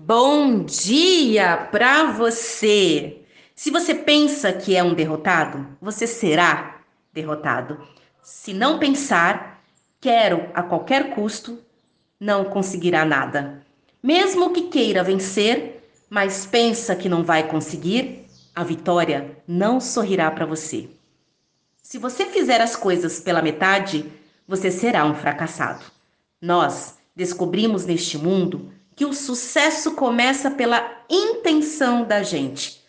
Bom dia para você! Se você pensa que é um derrotado, você será derrotado. Se não pensar, quero a qualquer custo, não conseguirá nada. Mesmo que queira vencer, mas pensa que não vai conseguir, a vitória não sorrirá para você. Se você fizer as coisas pela metade, você será um fracassado. Nós descobrimos neste mundo que o sucesso começa pela intenção da gente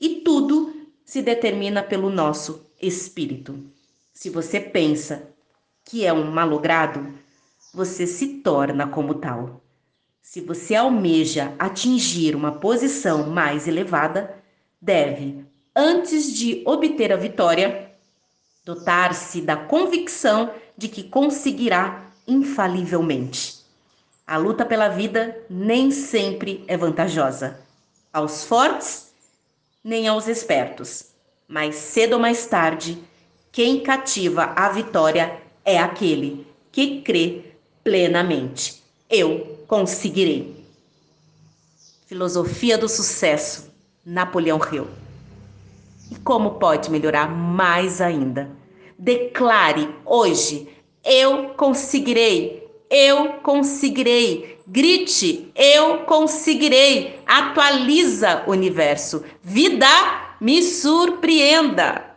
e tudo se determina pelo nosso espírito. Se você pensa que é um malogrado, você se torna como tal. Se você almeja atingir uma posição mais elevada, deve, antes de obter a vitória, dotar-se da convicção de que conseguirá infalivelmente. A luta pela vida nem sempre é vantajosa. Aos fortes, nem aos espertos. Mas cedo ou mais tarde, quem cativa a vitória é aquele que crê plenamente. Eu conseguirei. Filosofia do sucesso, Napoleão Hill. E como pode melhorar mais ainda? Declare hoje: eu conseguirei eu conseguirei. Grite, eu conseguirei. Atualiza o universo. Vida me surpreenda.